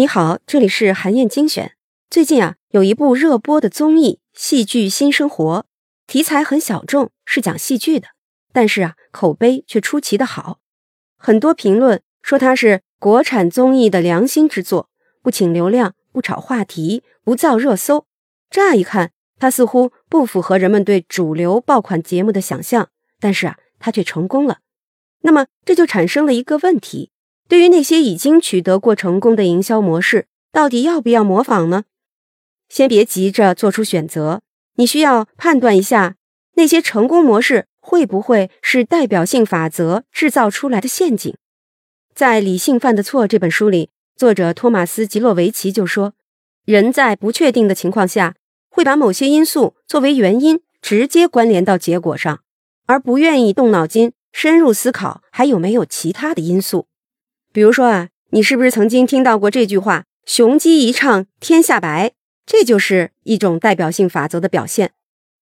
你好，这里是韩燕精选。最近啊，有一部热播的综艺《戏剧新生活》，题材很小众，是讲戏剧的，但是啊，口碑却出奇的好。很多评论说它是国产综艺的良心之作，不请流量，不炒话题，不造热搜。乍一看，它似乎不符合人们对主流爆款节目的想象，但是啊，它却成功了。那么这就产生了一个问题。对于那些已经取得过成功的营销模式，到底要不要模仿呢？先别急着做出选择，你需要判断一下那些成功模式会不会是代表性法则制造出来的陷阱。在《理性犯的错》这本书里，作者托马斯·吉洛维奇就说：“人在不确定的情况下，会把某些因素作为原因，直接关联到结果上，而不愿意动脑筋深入思考还有没有其他的因素。”比如说啊，你是不是曾经听到过这句话“雄鸡一唱天下白”？这就是一种代表性法则的表现。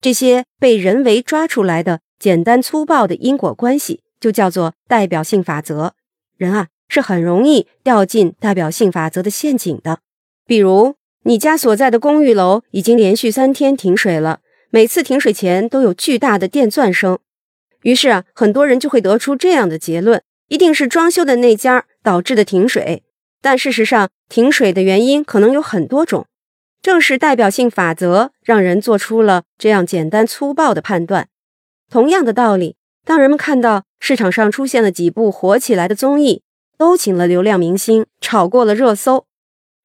这些被人为抓出来的简单粗暴的因果关系，就叫做代表性法则。人啊，是很容易掉进代表性法则的陷阱的。比如，你家所在的公寓楼已经连续三天停水了，每次停水前都有巨大的电钻声，于是啊，很多人就会得出这样的结论。一定是装修的那家导致的停水，但事实上，停水的原因可能有很多种。正是代表性法则让人做出了这样简单粗暴的判断。同样的道理，当人们看到市场上出现了几部火起来的综艺，都请了流量明星，炒过了热搜，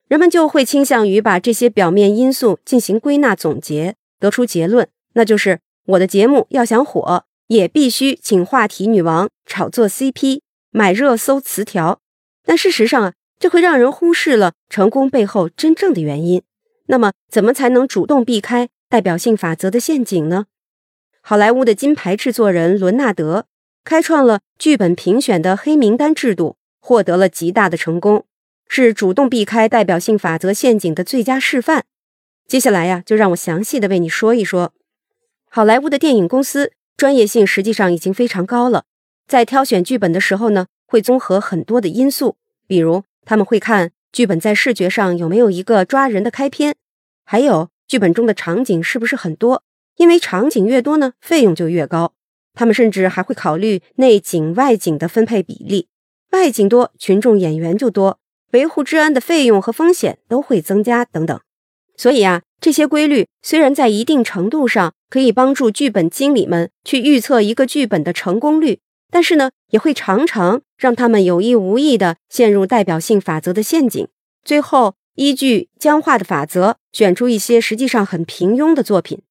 人们就会倾向于把这些表面因素进行归纳总结，得出结论，那就是我的节目要想火，也必须请话题女王炒作 CP。买热搜词条，但事实上啊，这会让人忽视了成功背后真正的原因。那么，怎么才能主动避开代表性法则的陷阱呢？好莱坞的金牌制作人伦纳德开创了剧本评选的黑名单制度，获得了极大的成功，是主动避开代表性法则陷阱的最佳示范。接下来呀，就让我详细的为你说一说，好莱坞的电影公司专业性实际上已经非常高了。在挑选剧本的时候呢，会综合很多的因素，比如他们会看剧本在视觉上有没有一个抓人的开篇，还有剧本中的场景是不是很多，因为场景越多呢，费用就越高。他们甚至还会考虑内景外景的分配比例，外景多，群众演员就多，维护治安的费用和风险都会增加等等。所以啊，这些规律虽然在一定程度上可以帮助剧本经理们去预测一个剧本的成功率。但是呢，也会常常让他们有意无意地陷入代表性法则的陷阱，最后依据僵化的法则选出一些实际上很平庸的作品。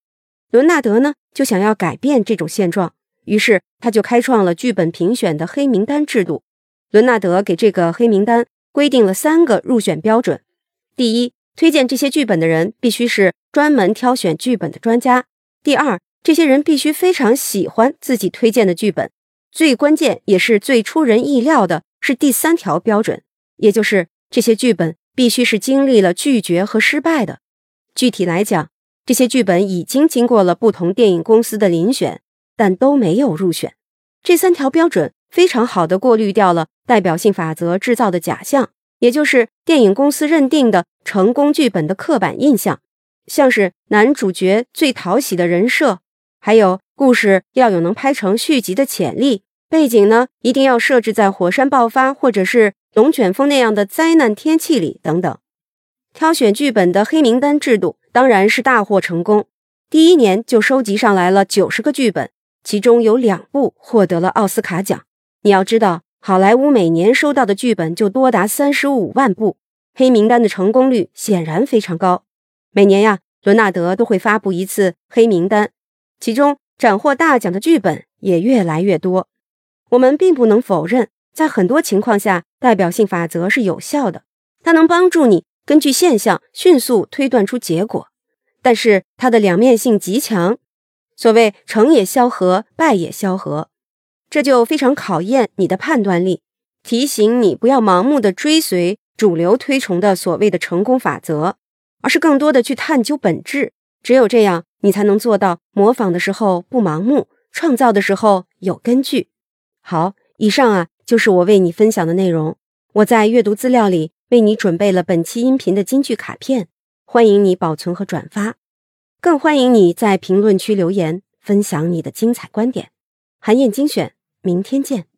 伦纳德呢，就想要改变这种现状，于是他就开创了剧本评选的黑名单制度。伦纳德给这个黑名单规定了三个入选标准：第一，推荐这些剧本的人必须是专门挑选剧本的专家；第二，这些人必须非常喜欢自己推荐的剧本。最关键也是最出人意料的是第三条标准，也就是这些剧本必须是经历了拒绝和失败的。具体来讲，这些剧本已经经过了不同电影公司的遴选，但都没有入选。这三条标准非常好的过滤掉了代表性法则制造的假象，也就是电影公司认定的成功剧本的刻板印象，像是男主角最讨喜的人设，还有。故事要有能拍成续集的潜力，背景呢一定要设置在火山爆发或者是龙卷风那样的灾难天气里等等。挑选剧本的黑名单制度当然是大获成功，第一年就收集上来了九十个剧本，其中有两部获得了奥斯卡奖。你要知道，好莱坞每年收到的剧本就多达三十五万部，黑名单的成功率显然非常高。每年呀，伦纳德都会发布一次黑名单，其中。斩获大奖的剧本也越来越多。我们并不能否认，在很多情况下，代表性法则是有效的，它能帮助你根据现象迅速推断出结果。但是它的两面性极强，所谓成也萧何，败也萧何，这就非常考验你的判断力，提醒你不要盲目的追随主流推崇的所谓的成功法则，而是更多的去探究本质。只有这样。你才能做到模仿的时候不盲目，创造的时候有根据。好，以上啊就是我为你分享的内容。我在阅读资料里为你准备了本期音频的金句卡片，欢迎你保存和转发，更欢迎你在评论区留言分享你的精彩观点。韩燕精选，明天见。